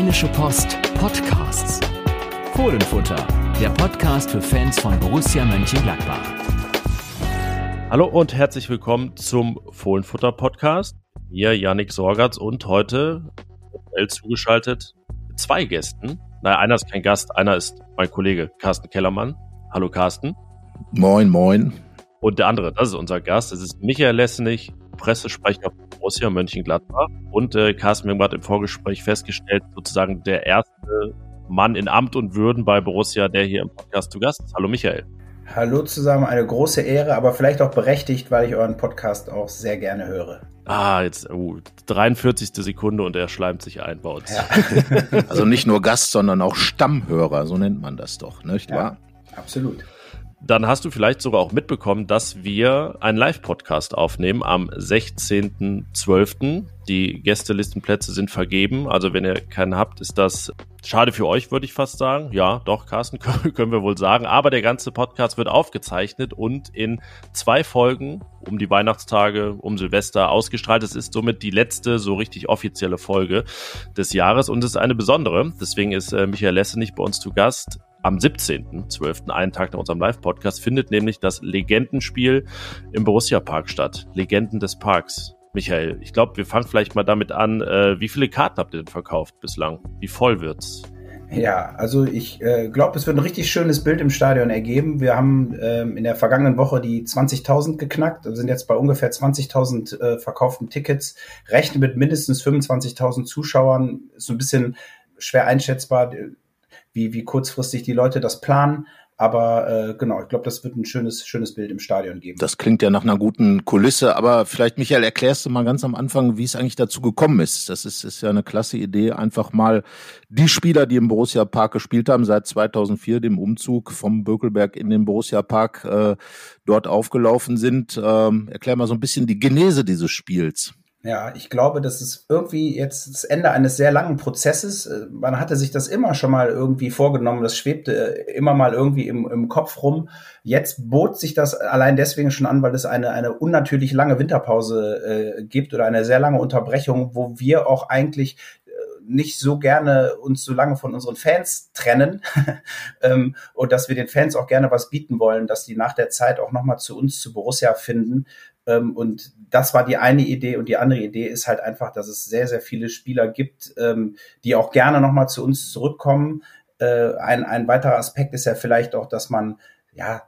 Rheinische Post Podcasts. Fohlenfutter, der Podcast für Fans von Borussia Mönchengladbach. Hallo und herzlich willkommen zum Fohlenfutter Podcast. Hier Yannick Sorgatz und heute zugeschaltet mit zwei Gästen. Naja, einer ist kein Gast, einer ist mein Kollege Carsten Kellermann. Hallo Carsten. Moin, moin. Und der andere, das ist unser Gast, das ist Michael Lessenich, Pressesprecher von Borussia Mönchengladbach. Und äh, Carsten, haben gerade im Vorgespräch festgestellt, sozusagen der erste Mann in Amt und Würden bei Borussia, der hier im Podcast zu Gast ist. Hallo Michael. Hallo zusammen, eine große Ehre, aber vielleicht auch berechtigt, weil ich euren Podcast auch sehr gerne höre. Ah, jetzt uh, 43. Sekunde und er schleimt sich ein bei uns. Ja. also nicht nur Gast, sondern auch Stammhörer, so nennt man das doch, nicht wahr? Ja, absolut dann hast du vielleicht sogar auch mitbekommen, dass wir einen Live-Podcast aufnehmen am 16.12. Die Gästelistenplätze sind vergeben. Also wenn ihr keinen habt, ist das schade für euch, würde ich fast sagen. Ja, doch, Carsten, können wir wohl sagen. Aber der ganze Podcast wird aufgezeichnet und in zwei Folgen um die Weihnachtstage, um Silvester ausgestrahlt. Es ist somit die letzte so richtig offizielle Folge des Jahres und es ist eine besondere. Deswegen ist äh, Michael Lesse nicht bei uns zu Gast. Am 17.12., einen Tag nach unserem Live-Podcast, findet nämlich das Legendenspiel im Borussia Park statt. Legenden des Parks. Michael, ich glaube, wir fangen vielleicht mal damit an. Äh, wie viele Karten habt ihr denn verkauft bislang? Wie voll wird's? Ja, also ich äh, glaube, es wird ein richtig schönes Bild im Stadion ergeben. Wir haben ähm, in der vergangenen Woche die 20.000 geknackt, Wir sind jetzt bei ungefähr 20.000 äh, verkauften Tickets, rechnen mit mindestens 25.000 Zuschauern. Ist so ein bisschen schwer einschätzbar wie, wie kurzfristig die Leute das planen. Aber äh, genau, ich glaube, das wird ein schönes, schönes Bild im Stadion geben. Das klingt ja nach einer guten Kulisse, aber vielleicht, Michael, erklärst du mal ganz am Anfang, wie es eigentlich dazu gekommen ist. Das ist, ist ja eine klasse Idee, einfach mal die Spieler, die im Borussia Park gespielt haben, seit 2004, dem Umzug vom Bökelberg in den Borussia Park äh, dort aufgelaufen sind. Ähm, erklär mal so ein bisschen die Genese dieses Spiels. Ja, ich glaube, das ist irgendwie jetzt das Ende eines sehr langen Prozesses. Äh, man hatte sich das immer schon mal irgendwie vorgenommen, das schwebte äh, immer mal irgendwie im, im Kopf rum. Jetzt bot sich das allein deswegen schon an, weil es eine, eine unnatürlich lange Winterpause äh, gibt oder eine sehr lange Unterbrechung, wo wir auch eigentlich äh, nicht so gerne uns so lange von unseren Fans trennen ähm, und dass wir den Fans auch gerne was bieten wollen, dass die nach der Zeit auch nochmal zu uns, zu Borussia finden. Ähm, und das war die eine Idee. Und die andere Idee ist halt einfach, dass es sehr, sehr viele Spieler gibt, ähm, die auch gerne nochmal zu uns zurückkommen. Äh, ein, ein weiterer Aspekt ist ja vielleicht auch, dass man, ja,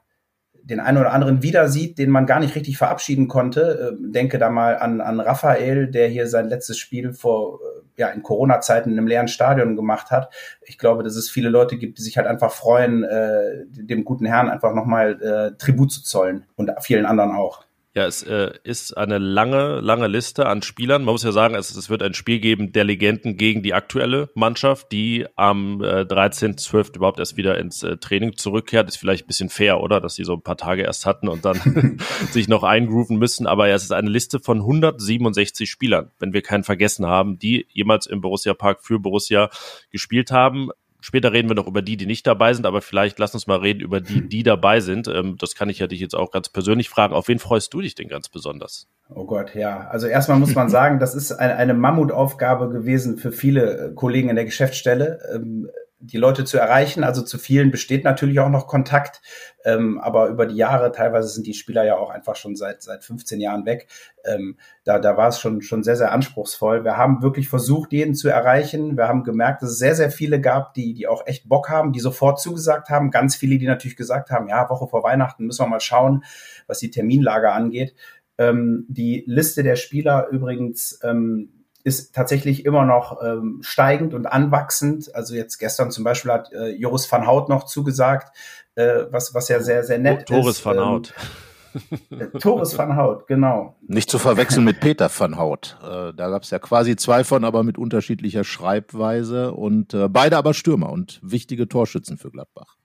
den einen oder anderen wieder sieht, den man gar nicht richtig verabschieden konnte. Äh, denke da mal an, an Raphael, der hier sein letztes Spiel vor, äh, ja, in Corona-Zeiten in einem leeren Stadion gemacht hat. Ich glaube, dass es viele Leute gibt, die sich halt einfach freuen, äh, dem guten Herrn einfach nochmal Tribut zu zollen und vielen anderen auch. Ja, es äh, ist eine lange, lange Liste an Spielern. Man muss ja sagen, es, es wird ein Spiel geben der Legenden gegen die aktuelle Mannschaft, die am äh, 13.12. überhaupt erst wieder ins äh, Training zurückkehrt. Ist vielleicht ein bisschen fair, oder? Dass sie so ein paar Tage erst hatten und dann sich noch eingrooven müssen. Aber ja, es ist eine Liste von 167 Spielern, wenn wir keinen vergessen haben, die jemals im Borussia Park für Borussia gespielt haben. Später reden wir noch über die, die nicht dabei sind, aber vielleicht lass uns mal reden über die, die dabei sind. Ähm, das kann ich ja dich jetzt auch ganz persönlich fragen. Auf wen freust du dich denn ganz besonders? Oh Gott, ja. Also erstmal muss man sagen, das ist eine, eine Mammutaufgabe gewesen für viele äh, Kollegen in der Geschäftsstelle. Ähm, die Leute zu erreichen. Also zu vielen besteht natürlich auch noch Kontakt, ähm, aber über die Jahre, teilweise sind die Spieler ja auch einfach schon seit seit 15 Jahren weg. Ähm, da da war es schon schon sehr sehr anspruchsvoll. Wir haben wirklich versucht, jeden zu erreichen. Wir haben gemerkt, dass es sehr sehr viele gab, die die auch echt Bock haben, die sofort zugesagt haben. Ganz viele, die natürlich gesagt haben, ja Woche vor Weihnachten müssen wir mal schauen, was die Terminlage angeht. Ähm, die Liste der Spieler übrigens ähm, ist tatsächlich immer noch ähm, steigend und anwachsend. Also jetzt gestern zum Beispiel hat äh, Joris van Hout noch zugesagt, äh, was, was ja sehr, sehr nett Toris ist. Van ähm, Hout. Äh, Toris van Hout, genau. Nicht zu verwechseln mit Peter van Hout. Äh, da gab es ja quasi zwei von, aber mit unterschiedlicher Schreibweise und äh, beide aber Stürmer und wichtige Torschützen für Gladbach.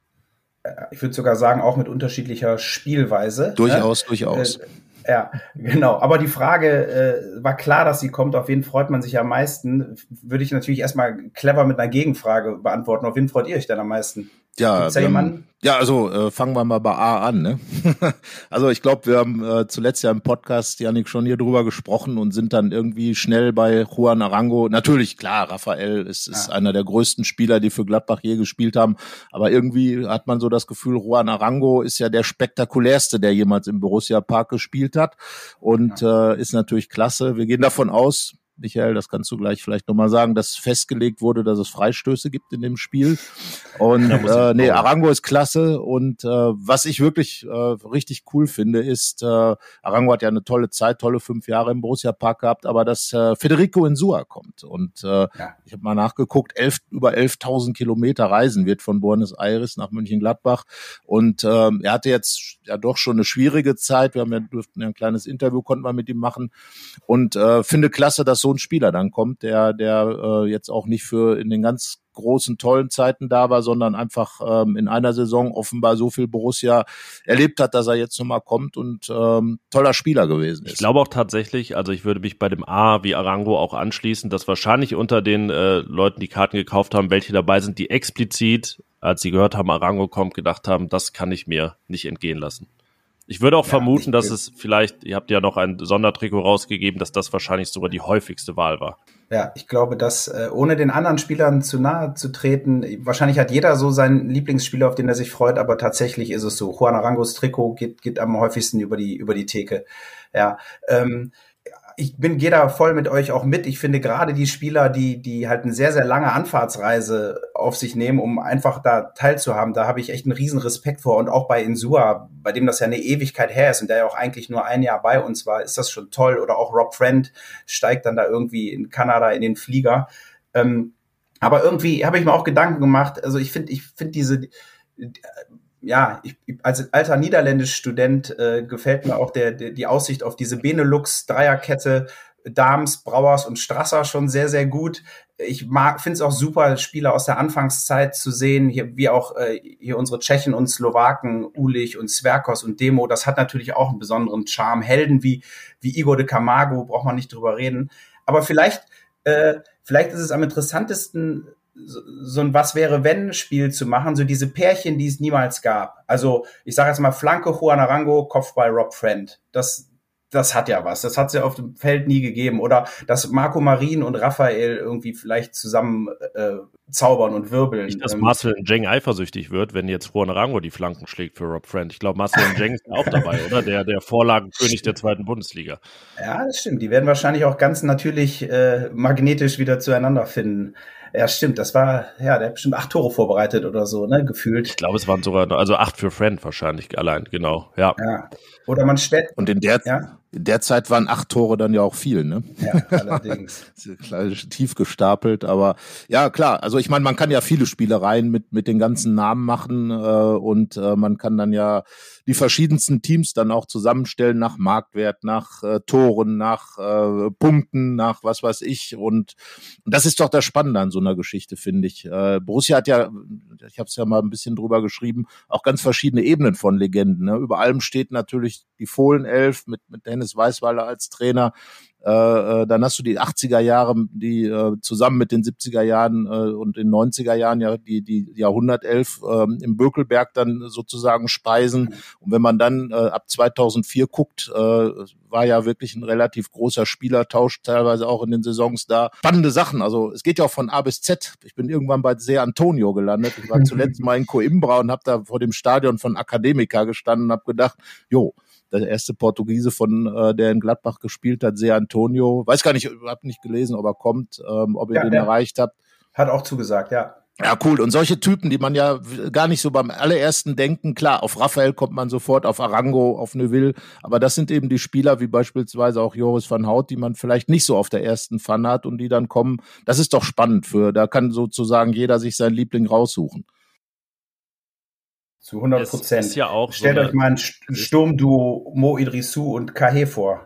Äh, ich würde sogar sagen, auch mit unterschiedlicher Spielweise. Durchaus, ne? durchaus. Äh, ja, genau. Aber die Frage äh, war klar, dass sie kommt. Auf wen freut man sich am meisten? Würde ich natürlich erstmal clever mit einer Gegenfrage beantworten. Auf wen freut ihr euch denn am meisten? Ja, jemanden? Ja, also äh, fangen wir mal bei A an. Ne? also ich glaube, wir haben äh, zuletzt ja im Podcast, Janik, schon hier drüber gesprochen und sind dann irgendwie schnell bei Juan Arango. Natürlich, klar, Raphael ist, ist ja. einer der größten Spieler, die für Gladbach je gespielt haben. Aber irgendwie hat man so das Gefühl, Juan Arango ist ja der spektakulärste, der jemals im Borussia Park gespielt hat und ja. äh, ist natürlich klasse. Wir gehen davon aus, Michael, das kannst du gleich vielleicht nochmal sagen, dass festgelegt wurde, dass es Freistöße gibt in dem Spiel. Und äh, nee, Arango ist klasse. Und äh, was ich wirklich äh, richtig cool finde, ist, äh, Arango hat ja eine tolle Zeit, tolle fünf Jahre im Borussia Park gehabt, aber dass äh, Federico Insua kommt. Und äh, ja. ich habe mal nachgeguckt, elf, über 11.000 Kilometer reisen wird von Buenos Aires nach Mönchengladbach. Und äh, er hatte jetzt ja doch schon eine schwierige Zeit. Wir haben ja, durften ja ein kleines Interview, konnten wir mit ihm machen. Und äh, finde klasse, dass so ein Spieler dann kommt, der, der äh, jetzt auch nicht für in den ganz großen, tollen Zeiten da war, sondern einfach ähm, in einer Saison offenbar so viel Borussia erlebt hat, dass er jetzt nochmal kommt und ähm, toller Spieler gewesen ist. Ich glaube auch tatsächlich, also ich würde mich bei dem A wie Arango auch anschließen, dass wahrscheinlich unter den äh, Leuten, die Karten gekauft haben, welche dabei sind, die explizit, als sie gehört haben, Arango kommt, gedacht haben, das kann ich mir nicht entgehen lassen. Ich würde auch ja, vermuten, dass es vielleicht, ihr habt ja noch ein Sondertrikot rausgegeben, dass das wahrscheinlich sogar die häufigste Wahl war. Ja, ich glaube, dass äh, ohne den anderen Spielern zu nahe zu treten, wahrscheinlich hat jeder so seinen Lieblingsspieler, auf den er sich freut, aber tatsächlich ist es so. Juan Arangos Trikot geht, geht am häufigsten über die, über die Theke. Ja, ähm, ich bin, gehe da voll mit euch auch mit. Ich finde gerade die Spieler, die, die halt eine sehr, sehr lange Anfahrtsreise auf sich nehmen, um einfach da teilzuhaben, da habe ich echt einen riesen Respekt vor. Und auch bei Insua, bei dem das ja eine Ewigkeit her ist und der ja auch eigentlich nur ein Jahr bei uns war, ist das schon toll. Oder auch Rob Friend steigt dann da irgendwie in Kanada in den Flieger. Ähm, aber irgendwie habe ich mir auch Gedanken gemacht. Also ich finde, ich finde diese, ja, ich, als alter Niederländisch-Student äh, gefällt mir auch der, der, die Aussicht auf diese Benelux-Dreierkette Dams, Brauers und Strasser schon sehr, sehr gut. Ich mag, finde es auch super, Spieler aus der Anfangszeit zu sehen, hier, wie auch äh, hier unsere Tschechen und Slowaken, Ulich und Sverkos und Demo. Das hat natürlich auch einen besonderen Charme. Helden wie, wie Igor de Camargo, braucht man nicht drüber reden. Aber vielleicht, äh, vielleicht ist es am interessantesten, so, so ein Was wäre wenn Spiel zu machen, so diese Pärchen, die es niemals gab. Also ich sage jetzt mal Flanke Juan Arango, Kopfball Rob Friend. Das das hat ja was. Das hat es ja auf dem Feld nie gegeben. Oder dass Marco Marin und Raphael irgendwie vielleicht zusammen äh, zaubern und wirbeln. Nicht, dass ähm, Marcel Jeng eifersüchtig wird, wenn jetzt Juan Arango die Flanken schlägt für Rob Friend. Ich glaube, Marcel Jeng ist auch dabei, oder? Der, der Vorlagenkönig der zweiten Bundesliga. Ja, das stimmt. Die werden wahrscheinlich auch ganz natürlich äh, magnetisch wieder zueinander finden. Ja, stimmt. Das war, ja, der hat bestimmt acht Tore vorbereitet oder so, ne, gefühlt. Ich glaube, es waren sogar, also acht für Friend wahrscheinlich allein, genau, ja. ja. Oder man stellt. Und in der, ja? in der Zeit waren acht Tore dann ja auch viel, ne? Ja, allerdings. Tief gestapelt, aber ja, klar. Also ich meine, man kann ja viele Spielereien mit, mit den ganzen Namen machen äh, und äh, man kann dann ja die verschiedensten Teams dann auch zusammenstellen nach Marktwert, nach äh, Toren, nach äh, Punkten, nach was weiß ich. Und, und das ist doch das Spannende an so einer Geschichte, finde ich. Äh, Borussia hat ja, ich habe es ja mal ein bisschen drüber geschrieben, auch ganz verschiedene Ebenen von Legenden. Ne? Über allem steht natürlich die Fohlenelf mit, mit Dennis Weißweiler als Trainer. Äh, äh, dann hast du die 80er Jahre, die äh, zusammen mit den 70er Jahren äh, und den 90er Jahren ja die, die Jahrhundertelf äh, im Bökelberg dann sozusagen speisen. Und wenn man dann äh, ab 2004 guckt, äh, war ja wirklich ein relativ großer Spielertausch, teilweise auch in den Saisons da. Spannende Sachen. Also es geht ja auch von A bis Z. Ich bin irgendwann bei Se Antonio gelandet. Ich war zuletzt mal in Coimbra und habe da vor dem Stadion von Academica gestanden und habe gedacht, jo, der erste Portugiese von äh, der in Gladbach gespielt hat, Se Antonio. Weiß gar nicht, habe nicht gelesen, ob er kommt, ähm, ob ihr ja, den erreicht habt. Hat auch zugesagt, ja. Ja, cool. Und solche Typen, die man ja gar nicht so beim allerersten denken, klar, auf Raphael kommt man sofort, auf Arango, auf Neuville, aber das sind eben die Spieler, wie beispielsweise auch Joris van Hout, die man vielleicht nicht so auf der ersten Pfanne hat und die dann kommen. Das ist doch spannend für, da kann sozusagen jeder sich seinen Liebling raussuchen. Zu 100 Prozent. Ja auch Stellt so euch mal ein Sturmduo Mo Idrissou und Kahe vor.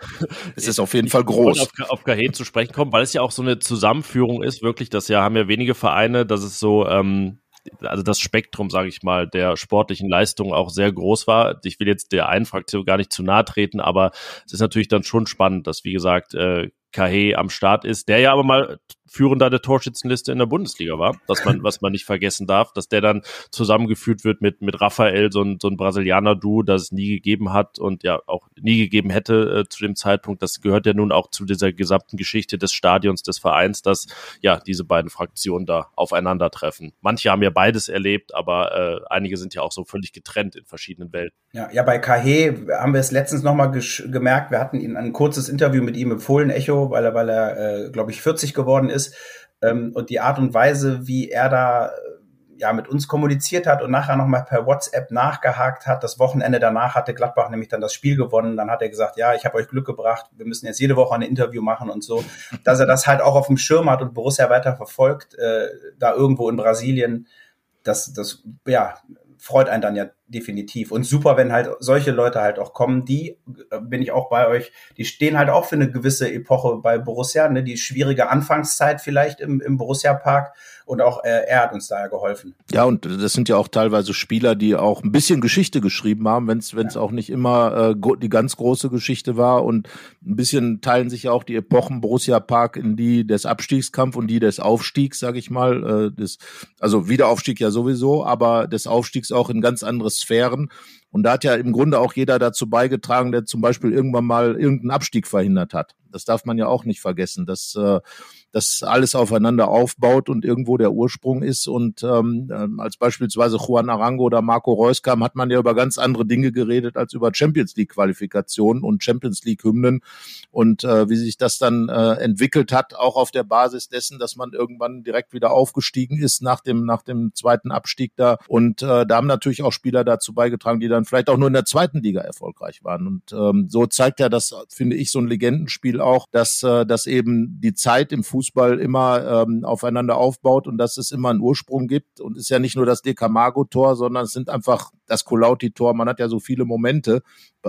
es ist auf jeden Fall groß. Auf, auf Kahe zu sprechen kommen, weil es ja auch so eine Zusammenführung ist, wirklich, das ja haben ja wenige Vereine, dass es so, ähm, also das Spektrum, sage ich mal, der sportlichen Leistung auch sehr groß war. Ich will jetzt der einen Fraktion gar nicht zu nahe treten, aber es ist natürlich dann schon spannend, dass, wie gesagt, äh, Kahe am Start ist, der ja aber mal Führender der Torschützenliste in der Bundesliga war, was man, was man nicht vergessen darf, dass der dann zusammengeführt wird mit, mit Raphael, so ein, so ein Brasilianer-Du, das es nie gegeben hat und ja auch nie gegeben hätte äh, zu dem Zeitpunkt. Das gehört ja nun auch zu dieser gesamten Geschichte des Stadions, des Vereins, dass ja diese beiden Fraktionen da aufeinandertreffen. Manche haben ja beides erlebt, aber äh, einige sind ja auch so völlig getrennt in verschiedenen Welten. Ja, ja bei Kahe haben wir es letztens nochmal gemerkt, wir hatten ihn ein kurzes Interview mit ihm im Fohlen-Echo, weil er, weil er, äh, glaube ich, 40 geworden ist. Ähm, und die Art und Weise, wie er da ja mit uns kommuniziert hat und nachher nochmal per WhatsApp nachgehakt hat. Das Wochenende danach hatte Gladbach nämlich dann das Spiel gewonnen. Dann hat er gesagt, ja, ich habe euch Glück gebracht, wir müssen jetzt jede Woche ein Interview machen und so. Dass er das halt auch auf dem Schirm hat und Borussia weiter verfolgt, äh, da irgendwo in Brasilien, das, das ja, freut einen dann ja definitiv. Und super, wenn halt solche Leute halt auch kommen, die, äh, bin ich auch bei euch, die stehen halt auch für eine gewisse Epoche bei Borussia, ne? die schwierige Anfangszeit vielleicht im, im Borussia-Park und auch äh, er hat uns daher geholfen. Ja, und das sind ja auch teilweise Spieler, die auch ein bisschen Geschichte geschrieben haben, wenn es ja. auch nicht immer äh, die ganz große Geschichte war und ein bisschen teilen sich ja auch die Epochen Borussia Park in die des Abstiegskampf und die des Aufstiegs, sage ich mal, äh, des, also Wiederaufstieg ja sowieso, aber des Aufstiegs auch in ganz andere Sphären. Und da hat ja im Grunde auch jeder dazu beigetragen, der zum Beispiel irgendwann mal irgendeinen Abstieg verhindert hat. Das darf man ja auch nicht vergessen, dass äh, das alles aufeinander aufbaut und irgendwo der Ursprung ist. Und ähm, ähm, als beispielsweise Juan Arango oder Marco Reus kam, hat man ja über ganz andere Dinge geredet als über Champions League Qualifikationen und Champions League Hymnen. Und äh, wie sich das dann äh, entwickelt hat, auch auf der Basis dessen, dass man irgendwann direkt wieder aufgestiegen ist nach dem, nach dem zweiten Abstieg da. Und äh, da haben natürlich auch Spieler dazu beigetragen, die dann vielleicht auch nur in der zweiten Liga erfolgreich waren. Und ähm, so zeigt ja das, finde ich, so ein Legendenspiel auch, dass, äh, dass eben die Zeit im Fußball immer ähm, aufeinander aufbaut und dass es immer einen Ursprung gibt. Und ist ja nicht nur das Decamago-Tor, sondern es sind einfach das Colauti-Tor. Man hat ja so viele Momente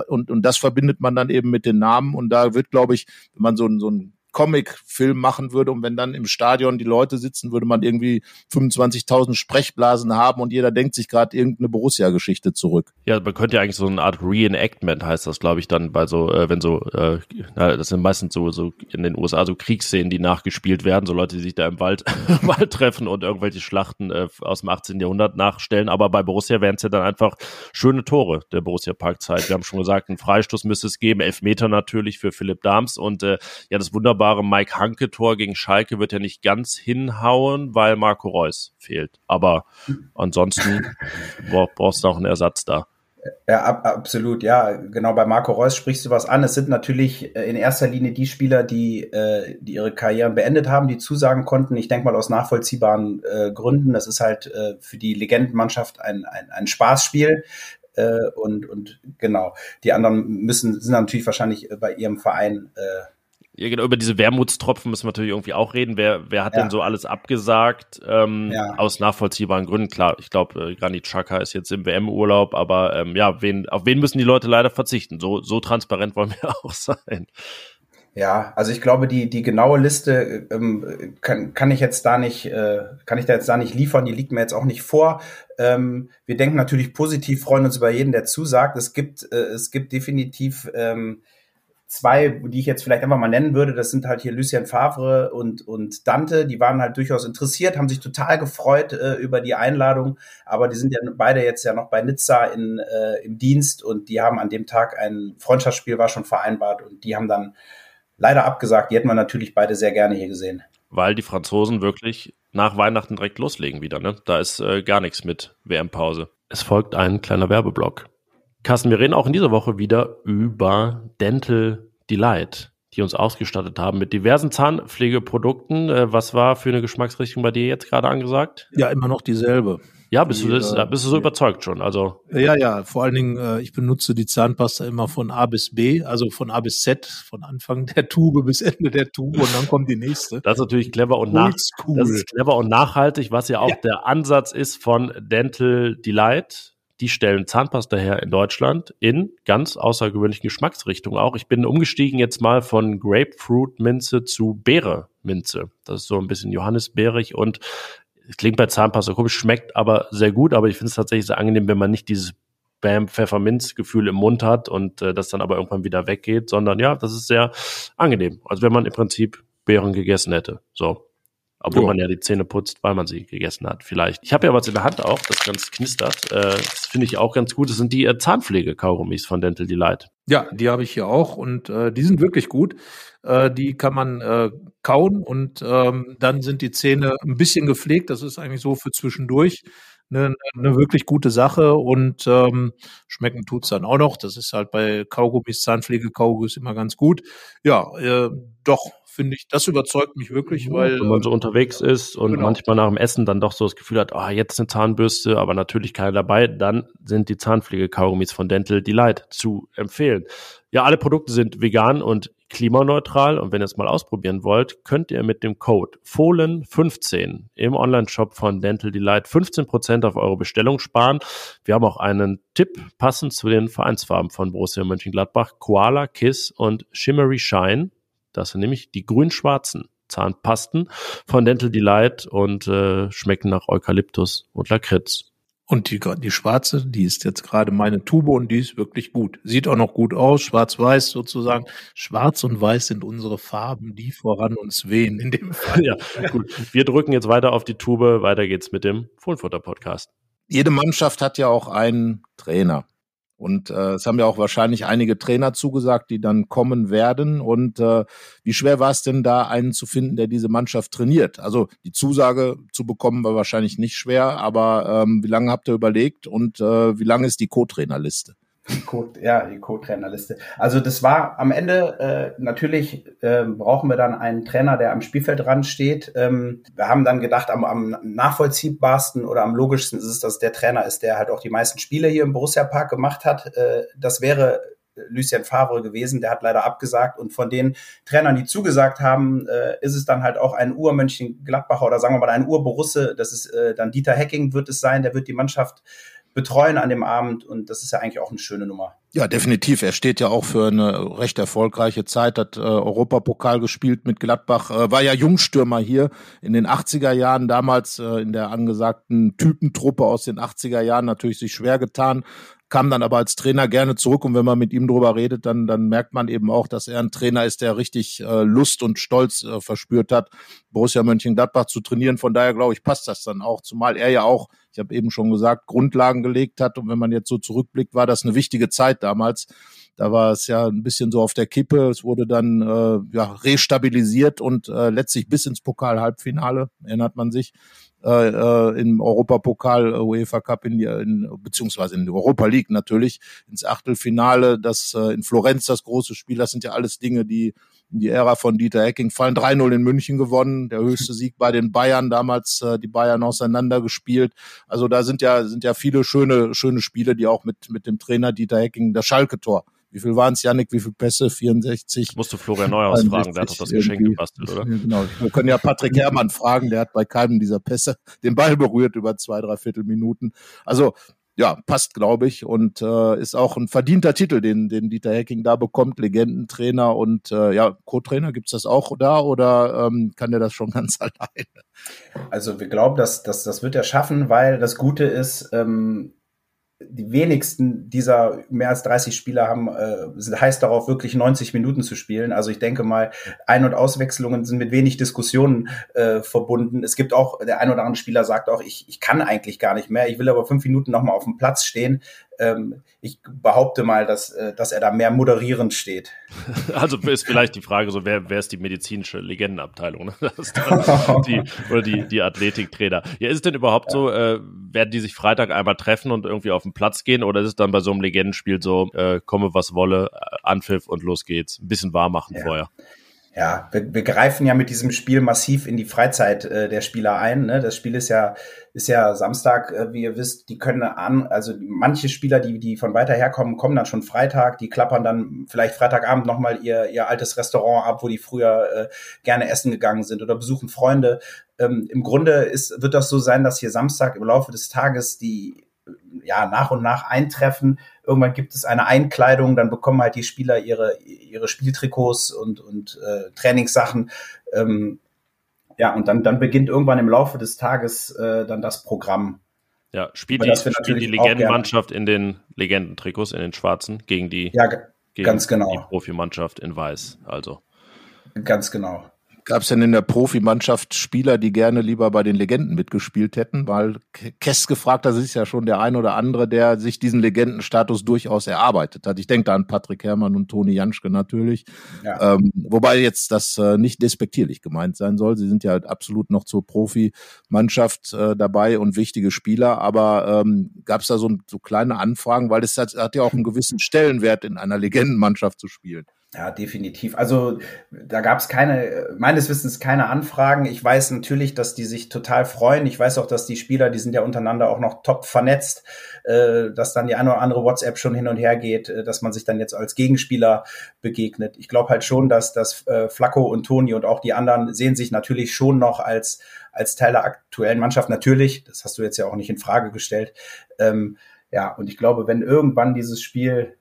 und, und das verbindet man dann eben mit den Namen. Und da wird, glaube ich, wenn man so, so ein Comic-Film machen würde und wenn dann im Stadion die Leute sitzen, würde man irgendwie 25.000 Sprechblasen haben und jeder denkt sich gerade irgendeine Borussia-Geschichte zurück. Ja, man könnte ja eigentlich so eine Art Reenactment heißt das, glaube ich, dann bei so, äh, wenn so, äh, das sind meistens so, so in den USA so Kriegsszenen, die nachgespielt werden, so Leute, die sich da im Wald, Wald treffen und irgendwelche Schlachten äh, aus dem 18. Jahrhundert nachstellen. Aber bei Borussia wären es ja dann einfach schöne Tore der Borussia Parkzeit. Wir haben schon gesagt, einen Freistoß müsste es geben, Elfmeter natürlich für Philipp Dahms und äh, ja, das wunderbar wunderbare Mike Hanke-Tor gegen Schalke wird ja nicht ganz hinhauen, weil Marco Reus fehlt. Aber ansonsten brauchst du auch einen Ersatz da. Ja, ab, absolut. Ja, genau. Bei Marco Reus sprichst du was an. Es sind natürlich äh, in erster Linie die Spieler, die, äh, die ihre Karrieren beendet haben, die zusagen konnten. Ich denke mal aus nachvollziehbaren äh, Gründen. Das ist halt äh, für die Legendenmannschaft ein, ein, ein Spaßspiel. Äh, und, und genau. Die anderen müssen, sind natürlich wahrscheinlich bei ihrem Verein äh, ja, genau, über diese Wermutstropfen müssen wir natürlich irgendwie auch reden. Wer, wer hat ja. denn so alles abgesagt? Ähm, ja. Aus nachvollziehbaren Gründen. Klar, ich glaube, äh, Granit Xhaka ist jetzt im WM-Urlaub, aber ähm, ja, wen, auf wen müssen die Leute leider verzichten? So, so transparent wollen wir auch sein. Ja, also ich glaube, die, die genaue Liste ähm, kann, kann ich jetzt da nicht, äh, kann ich da jetzt da nicht liefern, die liegt mir jetzt auch nicht vor. Ähm, wir denken natürlich positiv, freuen uns über jeden, der zusagt. Es gibt, äh, es gibt definitiv ähm, zwei, die ich jetzt vielleicht einfach mal nennen würde, das sind halt hier Lucien Favre und, und Dante, die waren halt durchaus interessiert, haben sich total gefreut äh, über die Einladung, aber die sind ja beide jetzt ja noch bei Nizza in, äh, im Dienst und die haben an dem Tag ein Freundschaftsspiel war schon vereinbart und die haben dann leider abgesagt, die hätten wir natürlich beide sehr gerne hier gesehen. Weil die Franzosen wirklich nach Weihnachten direkt loslegen wieder, ne? Da ist äh, gar nichts mit WM-Pause. Es folgt ein kleiner Werbeblock. Carsten, wir reden auch in dieser Woche wieder über Dental Delight, die uns ausgestattet haben mit diversen Zahnpflegeprodukten. Äh, was war für eine Geschmacksrichtung bei dir jetzt gerade angesagt? Ja, immer noch dieselbe. Ja, bist, die, du, das, äh, bist du so überzeugt schon? Also ja, ja. Vor allen Dingen, äh, ich benutze die Zahnpasta immer von A bis B, also von A bis Z, von Anfang der Tube bis Ende der Tube und dann kommt die nächste. Das ist natürlich clever und nach, das ist clever und nachhaltig, was ja auch ja. der Ansatz ist von Dental Delight die stellen Zahnpasta her in Deutschland in ganz außergewöhnlichen Geschmacksrichtungen auch. Ich bin umgestiegen jetzt mal von Grapefruit-Minze zu Beere-Minze. Das ist so ein bisschen Johannisbeerig und klingt bei Zahnpasta komisch, schmeckt aber sehr gut, aber ich finde es tatsächlich sehr angenehm, wenn man nicht dieses Bam Pfefferminz-Gefühl im Mund hat und äh, das dann aber irgendwann wieder weggeht, sondern ja, das ist sehr angenehm. Also wenn man im Prinzip Beeren gegessen hätte. So. Obwohl jo. man ja die Zähne putzt, weil man sie gegessen hat, vielleicht. Ich habe ja was in der Hand auch, das ganz knistert. Äh, das finde ich auch ganz gut. Das sind die äh, Zahnpflege-Kaugummis von Dental Delight. Ja, die habe ich hier auch und äh, die sind wirklich gut. Äh, die kann man äh, kauen und ähm, dann sind die Zähne ein bisschen gepflegt. Das ist eigentlich so für zwischendurch eine, eine wirklich gute Sache und ähm, schmecken tut's dann auch noch. Das ist halt bei Kaugummis, Zahnpflege-Kaugummis immer ganz gut. Ja, äh, doch, finde ich, das überzeugt mich wirklich, weil. Wenn man so unterwegs ist und genau. manchmal nach dem Essen dann doch so das Gefühl hat, ah, oh, jetzt eine Zahnbürste, aber natürlich keine dabei, dann sind die Zahnpflege-Kaugummis von Dental Delight zu empfehlen. Ja, alle Produkte sind vegan und klimaneutral. Und wenn ihr es mal ausprobieren wollt, könnt ihr mit dem Code Fohlen15 im Online-Shop von Dental Delight 15% auf eure Bestellung sparen. Wir haben auch einen Tipp passend zu den Vereinsfarben von Borussia Mönchengladbach. Koala, Kiss und Shimmery Shine. Das sind nämlich die grün-schwarzen Zahnpasten von Dental Delight und äh, schmecken nach Eukalyptus und Lakritz. Und die, die schwarze, die ist jetzt gerade meine Tube und die ist wirklich gut. Sieht auch noch gut aus, schwarz-weiß sozusagen. Schwarz und weiß sind unsere Farben, die voran uns wehen in dem Fall. Ja, gut. Wir drücken jetzt weiter auf die Tube. Weiter geht's mit dem Fohlenfutter Podcast. Jede Mannschaft hat ja auch einen Trainer. Und äh, es haben ja auch wahrscheinlich einige Trainer zugesagt, die dann kommen werden. Und äh, wie schwer war es denn da, einen zu finden, der diese Mannschaft trainiert? Also die Zusage zu bekommen war wahrscheinlich nicht schwer, aber ähm, wie lange habt ihr überlegt und äh, wie lange ist die Co-Trainerliste? Ja, die Co-Trainerliste. Also das war am Ende äh, natürlich äh, brauchen wir dann einen Trainer, der am Spielfeldrand steht. Ähm, wir haben dann gedacht, am, am nachvollziehbarsten oder am logischsten ist es, dass der Trainer ist, der halt auch die meisten Spiele hier im Borussia Park gemacht hat. Äh, das wäre Lucien Favre gewesen, der hat leider abgesagt und von den Trainern, die zugesagt haben, äh, ist es dann halt auch ein Ur-Mönchengladbacher oder sagen wir mal ein Ur-Borusse, das ist äh, dann Dieter Hecking wird es sein, der wird die Mannschaft betreuen an dem Abend und das ist ja eigentlich auch eine schöne Nummer. Ja, definitiv. Er steht ja auch für eine recht erfolgreiche Zeit, hat äh, Europapokal gespielt mit Gladbach, äh, war ja Jungstürmer hier in den 80er Jahren, damals äh, in der angesagten Typentruppe aus den 80er Jahren natürlich sich schwer getan, kam dann aber als Trainer gerne zurück und wenn man mit ihm drüber redet, dann, dann merkt man eben auch, dass er ein Trainer ist, der richtig äh, Lust und Stolz äh, verspürt hat, Borussia Mönchengladbach zu trainieren. Von daher glaube ich, passt das dann auch, zumal er ja auch, ich habe eben schon gesagt, Grundlagen gelegt hat und wenn man jetzt so zurückblickt, war das eine wichtige Zeit damals. Da war es ja ein bisschen so auf der Kippe. Es wurde dann äh, ja, restabilisiert und äh, letztlich bis ins Pokal-Halbfinale, erinnert man sich, äh, äh, im Europapokal, äh, UEFA Cup in, die, in beziehungsweise in die Europa League natürlich ins Achtelfinale, das äh, in Florenz das große Spiel, das sind ja alles Dinge, die in die Ära von Dieter Hecking fallen. 3-0 in München gewonnen, der höchste Sieg bei den Bayern, damals äh, die Bayern auseinandergespielt. Also da sind ja sind ja viele schöne schöne Spiele, die auch mit mit dem Trainer Dieter Hecking das Schalke-Tor wie viel waren es, Janik? Wie viel Pässe? 64? Musst du Florian Neuhaus fragen, der hat doch das Geschenk gebastelt, oder? Genau. Wir können ja Patrick Herrmann fragen, der hat bei keinem dieser Pässe den Ball berührt über zwei, drei Viertelminuten. Also ja, passt, glaube ich, und äh, ist auch ein verdienter Titel, den, den Dieter Hecking da bekommt, Legendentrainer und äh, ja, Co-Trainer, gibt's das auch da oder ähm, kann der das schon ganz alleine? Also wir glauben, dass, dass das wird er schaffen, weil das Gute ist, ähm, die wenigsten dieser mehr als 30 Spieler haben, äh, sind heiß darauf, wirklich 90 Minuten zu spielen. Also ich denke mal, Ein- und Auswechslungen sind mit wenig Diskussionen äh, verbunden. Es gibt auch, der ein oder andere Spieler sagt auch, ich, ich kann eigentlich gar nicht mehr, ich will aber fünf Minuten nochmal auf dem Platz stehen. Ähm, ich behaupte mal, dass, äh, dass er da mehr moderierend steht. Also ist vielleicht die Frage so, wer, wer ist die medizinische Legendenabteilung? Ne? die, oder die, die Athletiktrainer. Ja, ist es denn überhaupt ja. so, äh, werden die sich Freitag einmal treffen und irgendwie auf den Platz gehen oder ist es dann bei so einem Legendenspiel so, äh, komme was wolle, Anpfiff und los geht's? Ein bisschen warm machen ja. vorher ja, wir, wir greifen ja mit diesem Spiel massiv in die Freizeit äh, der Spieler ein. Ne? Das Spiel ist ja ist ja Samstag, äh, wie ihr wisst, die können an, also manche Spieler, die die von weiter herkommen, kommen dann schon Freitag, die klappern dann vielleicht Freitagabend nochmal ihr ihr altes Restaurant ab, wo die früher äh, gerne essen gegangen sind oder besuchen Freunde. Ähm, Im Grunde ist wird das so sein, dass hier Samstag im Laufe des Tages die ja nach und nach eintreffen Irgendwann gibt es eine Einkleidung, dann bekommen halt die Spieler ihre, ihre Spieltrikots und, und äh, Trainingssachen. Ähm, ja, und dann, dann beginnt irgendwann im Laufe des Tages äh, dann das Programm. Ja, spielt die, spielt die Legendenmannschaft in den Legendentrikots, in den schwarzen, gegen die, ja, gegen ganz genau. die Profimannschaft in weiß, also. Ganz genau. Gab es denn in der Profimannschaft Spieler, die gerne lieber bei den Legenden mitgespielt hätten? Weil Kess gefragt, das ist ja schon der ein oder andere, der sich diesen Legendenstatus durchaus erarbeitet hat. Ich denke da an Patrick Herrmann und Toni Janschke natürlich. Ja. Ähm, wobei jetzt das äh, nicht despektierlich gemeint sein soll. Sie sind ja absolut noch zur Profimannschaft äh, dabei und wichtige Spieler. Aber ähm, gab es da so, so kleine Anfragen? Weil es hat, hat ja auch einen gewissen Stellenwert, in einer Legendenmannschaft zu spielen. Ja, definitiv. Also da gab es keine, meines Wissens keine Anfragen. Ich weiß natürlich, dass die sich total freuen. Ich weiß auch, dass die Spieler, die sind ja untereinander auch noch top vernetzt, äh, dass dann die eine oder andere WhatsApp schon hin und her geht, äh, dass man sich dann jetzt als Gegenspieler begegnet. Ich glaube halt schon, dass dass äh, Flacco und Toni und auch die anderen sehen sich natürlich schon noch als als Teil der aktuellen Mannschaft. Natürlich, das hast du jetzt ja auch nicht in Frage gestellt. Ähm, ja, und ich glaube, wenn irgendwann dieses Spiel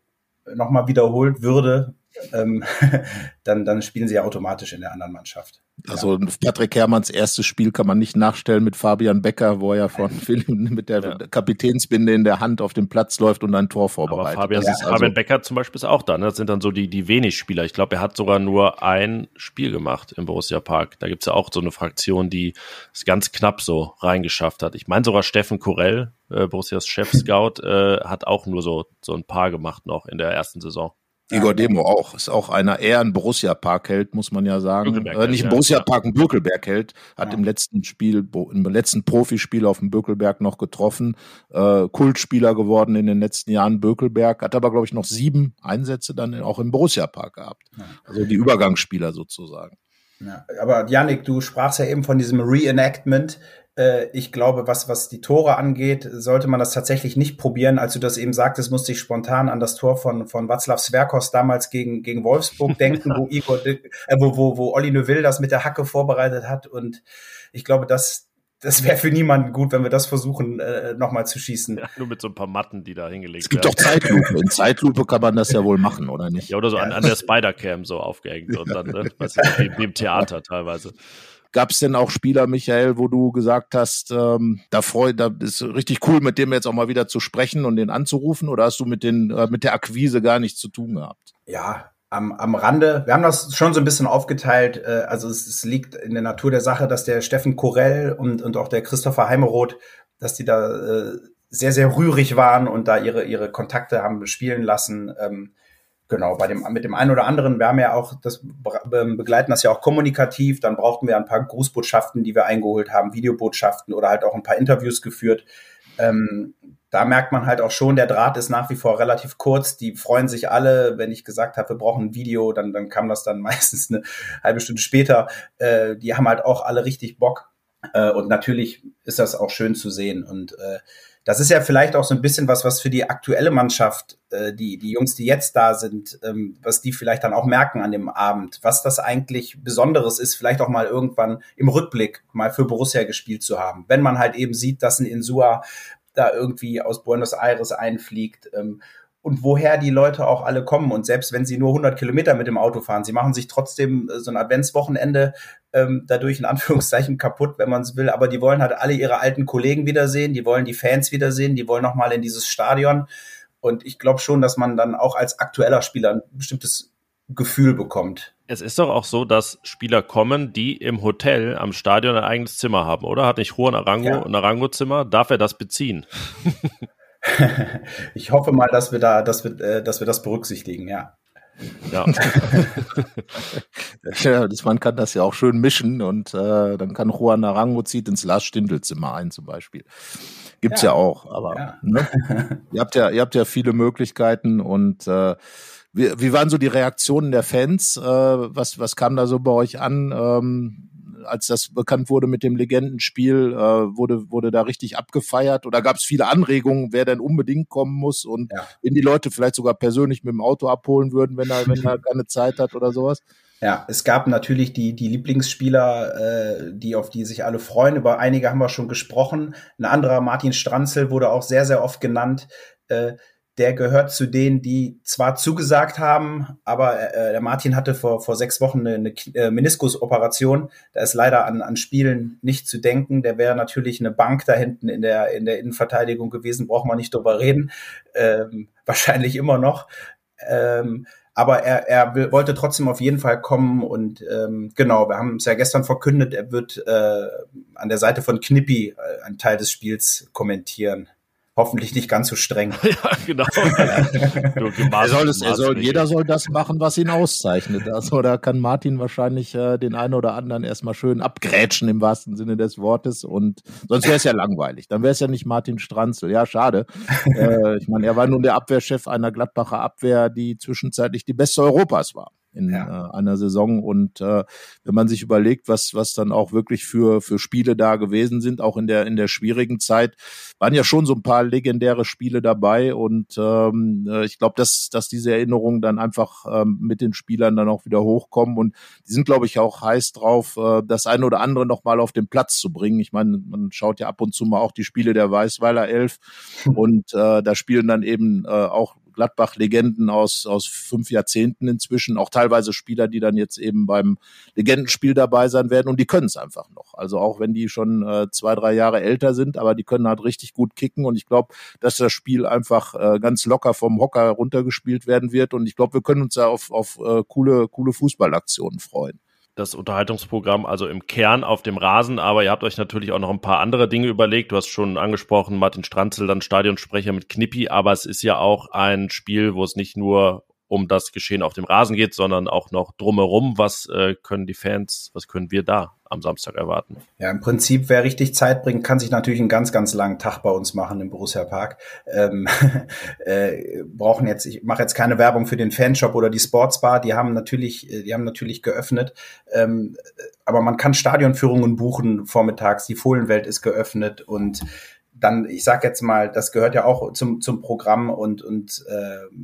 nochmal wiederholt würde, ähm, dann, dann spielen sie ja automatisch in der anderen Mannschaft. Also ja. Patrick Herrmanns erstes Spiel kann man nicht nachstellen mit Fabian Becker, wo er von mit der ja. Kapitänsbinde in der Hand auf dem Platz läuft und ein Tor vorbereitet. Aber Fabian, ja, also Fabian Becker zum Beispiel ist auch da. Ne? Das sind dann so die, die wenig Spieler. Ich glaube, er hat sogar nur ein Spiel gemacht im Borussia Park. Da gibt's ja auch so eine Fraktion, die es ganz knapp so reingeschafft hat. Ich meine sogar Steffen Korell, äh, Borussias Chef-Scout, äh, hat auch nur so, so ein paar gemacht noch in der ersten Saison. Igor Demo auch. Ist auch einer eher ein Borussia-Park-Held, muss man ja sagen. Äh, nicht ein Borussia-Park, ein Bökelberg-Held. Hat ja. im letzten Spiel, im letzten Profispiel auf dem Bökelberg noch getroffen. Äh, Kultspieler geworden in den letzten Jahren, Bökelberg. Hat aber, glaube ich, noch sieben Einsätze dann auch im Borussia-Park gehabt. Ja. Also die Übergangsspieler sozusagen. Ja, aber Janik, du sprachst ja eben von diesem Reenactment. Äh, ich glaube, was, was die Tore angeht, sollte man das tatsächlich nicht probieren. Als du das eben sagtest, musste ich spontan an das Tor von, von Václav Sverkos damals gegen, gegen Wolfsburg denken, wo Igor, äh, wo, wo, wo Olli Neuville das mit der Hacke vorbereitet hat. Und ich glaube, das, das wäre für niemanden gut, wenn wir das versuchen, äh, nochmal zu schießen. Ja, nur mit so ein paar Matten, die da hingelegt werden. Es gibt werden. doch Zeitlupe. In Zeitlupe kann man das ja wohl machen, oder nicht? Ja, oder so an, an der Spider-Cam so aufgehängt und dann, ne, was ist, wie im Theater teilweise. Gab es denn auch Spieler, Michael, wo du gesagt hast, ähm, da freut, da ist richtig cool, mit dem jetzt auch mal wieder zu sprechen und den anzurufen? Oder hast du mit den äh, mit der Akquise gar nichts zu tun gehabt? Ja, am, am Rande. Wir haben das schon so ein bisschen aufgeteilt. Äh, also es, es liegt in der Natur der Sache, dass der Steffen Korell und, und auch der Christopher Heimeroth, dass die da äh, sehr, sehr rührig waren und da ihre, ihre Kontakte haben spielen lassen. Ähm, Genau, bei dem, mit dem einen oder anderen, wir haben ja auch, das ähm, begleiten das ja auch kommunikativ, dann brauchten wir ein paar Grußbotschaften, die wir eingeholt haben, Videobotschaften oder halt auch ein paar Interviews geführt. Ähm, da merkt man halt auch schon, der Draht ist nach wie vor relativ kurz. Die freuen sich alle, wenn ich gesagt habe, wir brauchen ein Video, dann, dann kam das dann meistens eine halbe Stunde später. Äh, die haben halt auch alle richtig Bock. Äh, und natürlich ist das auch schön zu sehen. Und äh, das ist ja vielleicht auch so ein bisschen was, was für die aktuelle Mannschaft, äh, die, die Jungs, die jetzt da sind, ähm, was die vielleicht dann auch merken an dem Abend, was das eigentlich Besonderes ist, vielleicht auch mal irgendwann im Rückblick mal für Borussia gespielt zu haben. Wenn man halt eben sieht, dass ein Insua da irgendwie aus Buenos Aires einfliegt ähm, und woher die Leute auch alle kommen. Und selbst wenn sie nur 100 Kilometer mit dem Auto fahren, sie machen sich trotzdem äh, so ein Adventswochenende ähm, dadurch in Anführungszeichen kaputt, wenn man es will. Aber die wollen halt alle ihre alten Kollegen wiedersehen, die wollen die Fans wiedersehen, die wollen nochmal in dieses Stadion. Und ich glaube schon, dass man dann auch als aktueller Spieler ein bestimmtes Gefühl bekommt. Es ist doch auch so, dass Spieler kommen, die im Hotel am Stadion ein eigenes Zimmer haben, oder? Hat nicht Juan Arango ja. ein Arango-Zimmer? Darf er das beziehen? ich hoffe mal, dass wir da, dass wir, äh, dass wir das berücksichtigen, ja. Ja. ja das, man kann das ja auch schön mischen und äh, dann kann Juan Narango zieht ins Lars Stindl Zimmer ein zum Beispiel. Gibt's ja, ja auch, aber ja. Ne? ihr habt ja, ihr habt ja viele Möglichkeiten und äh, wie, wie waren so die Reaktionen der Fans? Äh, was, was kam da so bei euch an? Ähm, als das bekannt wurde mit dem Legendenspiel, äh, wurde, wurde da richtig abgefeiert oder gab es viele Anregungen, wer denn unbedingt kommen muss und ja. wenn die Leute vielleicht sogar persönlich mit dem Auto abholen würden, wenn er, wenn er keine Zeit hat oder sowas? Ja, es gab natürlich die, die Lieblingsspieler, äh, die auf die sich alle freuen. Über einige haben wir schon gesprochen. Ein anderer, Martin Stranzel, wurde auch sehr, sehr oft genannt. Äh, der gehört zu denen, die zwar zugesagt haben, aber äh, der Martin hatte vor, vor sechs Wochen eine, eine äh, Meniskusoperation. Da ist leider an, an Spielen nicht zu denken. Der wäre natürlich eine Bank da hinten in der, in der Innenverteidigung gewesen, braucht man nicht drüber reden. Ähm, wahrscheinlich immer noch. Ähm, aber er, er wollte trotzdem auf jeden Fall kommen und ähm, genau, wir haben es ja gestern verkündet, er wird äh, an der Seite von Knippi äh, einen Teil des Spiels kommentieren hoffentlich nicht ganz so streng. ja, genau. er soll es, er soll, jeder soll das machen, was ihn auszeichnet. Also da kann Martin wahrscheinlich äh, den einen oder anderen erstmal schön abgrätschen im wahrsten Sinne des Wortes und sonst wäre es ja langweilig. Dann wäre es ja nicht Martin Stranzel. Ja, schade. äh, ich meine, er war nun der Abwehrchef einer Gladbacher Abwehr, die zwischenzeitlich die beste Europas war in ja. äh, einer Saison. Und äh, wenn man sich überlegt, was, was dann auch wirklich für, für Spiele da gewesen sind, auch in der, in der schwierigen Zeit, waren ja schon so ein paar legendäre Spiele dabei. Und ähm, äh, ich glaube, dass, dass diese Erinnerungen dann einfach ähm, mit den Spielern dann auch wieder hochkommen. Und die sind, glaube ich, auch heiß drauf, äh, das eine oder andere nochmal auf den Platz zu bringen. Ich meine, man schaut ja ab und zu mal auch die Spiele der Weißweiler Elf. und äh, da spielen dann eben äh, auch Gladbach-Legenden aus, aus fünf Jahrzehnten inzwischen, auch teilweise Spieler, die dann jetzt eben beim Legendenspiel dabei sein werden. Und die können es einfach noch. Also auch wenn die schon äh, zwei, drei Jahre älter sind, aber die können halt richtig gut kicken. Und ich glaube, dass das Spiel einfach äh, ganz locker vom Hocker runtergespielt werden wird. Und ich glaube, wir können uns ja auf, auf äh, coole, coole Fußballaktionen freuen das Unterhaltungsprogramm also im Kern auf dem Rasen, aber ihr habt euch natürlich auch noch ein paar andere Dinge überlegt. Du hast schon angesprochen, Martin Stranzel, dann Stadionsprecher mit Knippi, aber es ist ja auch ein Spiel, wo es nicht nur um das Geschehen auf dem Rasen geht, sondern auch noch drumherum. Was äh, können die Fans, was können wir da am Samstag erwarten? Ja, im Prinzip, wer richtig Zeit bringt, kann sich natürlich einen ganz, ganz langen Tag bei uns machen im Borussia Park. Ähm, äh, brauchen jetzt, ich mache jetzt keine Werbung für den Fanshop oder die Sportsbar, die haben natürlich, die haben natürlich geöffnet. Ähm, aber man kann Stadionführungen buchen vormittags, die Fohlenwelt ist geöffnet und dann, ich sag jetzt mal, das gehört ja auch zum, zum Programm und, und äh,